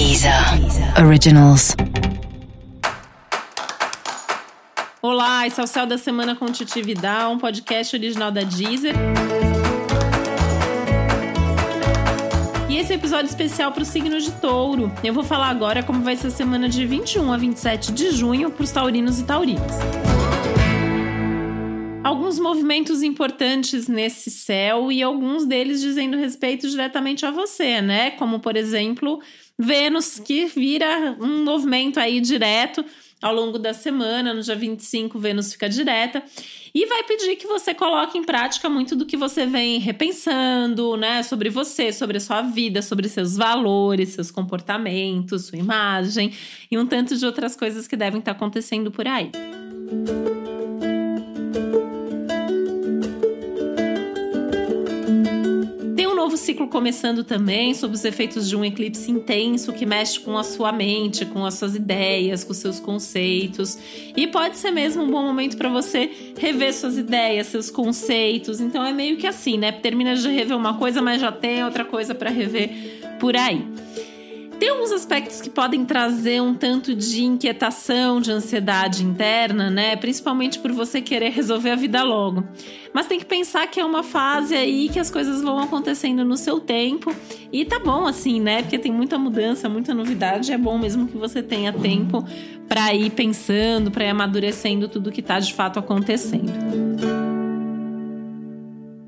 Deezer Originals. Olá, esse é o Céu da Semana com Titi Vidal, um podcast original da Deezer. E esse é episódio especial para o signo de touro. Eu vou falar agora como vai ser a semana de 21 a 27 de junho para os taurinos e taurinas. Alguns movimentos importantes nesse céu e alguns deles dizendo respeito diretamente a você, né? Como, por exemplo, Vênus, que vira um movimento aí direto ao longo da semana. No dia 25, Vênus fica direta e vai pedir que você coloque em prática muito do que você vem repensando, né? Sobre você, sobre a sua vida, sobre seus valores, seus comportamentos, sua imagem e um tanto de outras coisas que devem estar acontecendo por aí. novo ciclo começando também, sob os efeitos de um eclipse intenso que mexe com a sua mente, com as suas ideias, com seus conceitos. E pode ser mesmo um bom momento para você rever suas ideias, seus conceitos. Então é meio que assim, né? Termina de rever uma coisa, mas já tem outra coisa para rever por aí. Tem alguns aspectos que podem trazer um tanto de inquietação, de ansiedade interna, né? Principalmente por você querer resolver a vida logo. Mas tem que pensar que é uma fase aí que as coisas vão acontecendo no seu tempo. E tá bom assim, né? Porque tem muita mudança, muita novidade. É bom mesmo que você tenha tempo para ir pensando, para ir amadurecendo tudo que tá de fato acontecendo.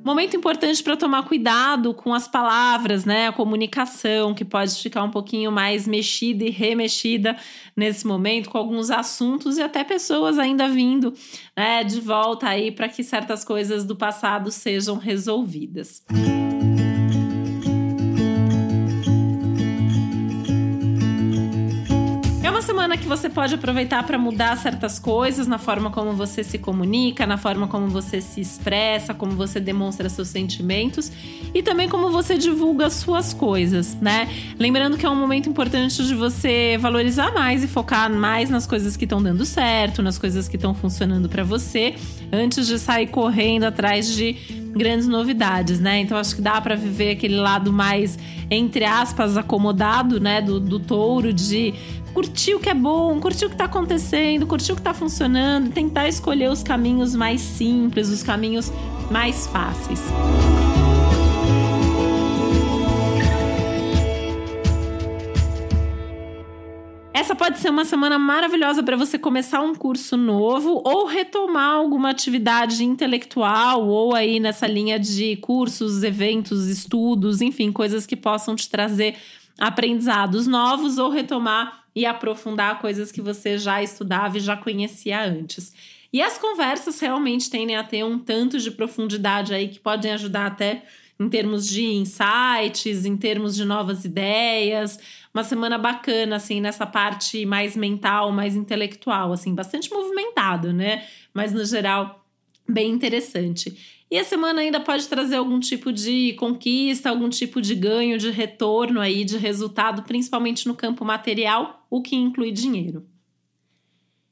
Momento importante para tomar cuidado com as palavras, né? A comunicação, que pode ficar um pouquinho mais mexida e remexida nesse momento, com alguns assuntos e até pessoas ainda vindo né, de volta aí para que certas coisas do passado sejam resolvidas. Música semana que você pode aproveitar para mudar certas coisas na forma como você se comunica, na forma como você se expressa, como você demonstra seus sentimentos e também como você divulga suas coisas, né? Lembrando que é um momento importante de você valorizar mais e focar mais nas coisas que estão dando certo, nas coisas que estão funcionando para você, antes de sair correndo atrás de grandes novidades, né? Então acho que dá para viver aquele lado mais entre aspas acomodado, né, do, do touro de curtir o que é bom, curtir o que está acontecendo, curtir o que está funcionando, tentar escolher os caminhos mais simples, os caminhos mais fáceis. Essa pode ser uma semana maravilhosa para você começar um curso novo ou retomar alguma atividade intelectual ou aí nessa linha de cursos, eventos, estudos, enfim, coisas que possam te trazer aprendizados novos ou retomar e aprofundar coisas que você já estudava e já conhecia antes. E as conversas realmente tendem a ter um tanto de profundidade aí que podem ajudar até em termos de insights, em termos de novas ideias. Uma semana bacana, assim, nessa parte mais mental, mais intelectual, assim, bastante movimentado, né? Mas no geral, bem interessante. E a semana ainda pode trazer algum tipo de conquista, algum tipo de ganho, de retorno aí, de resultado, principalmente no campo material, o que inclui dinheiro.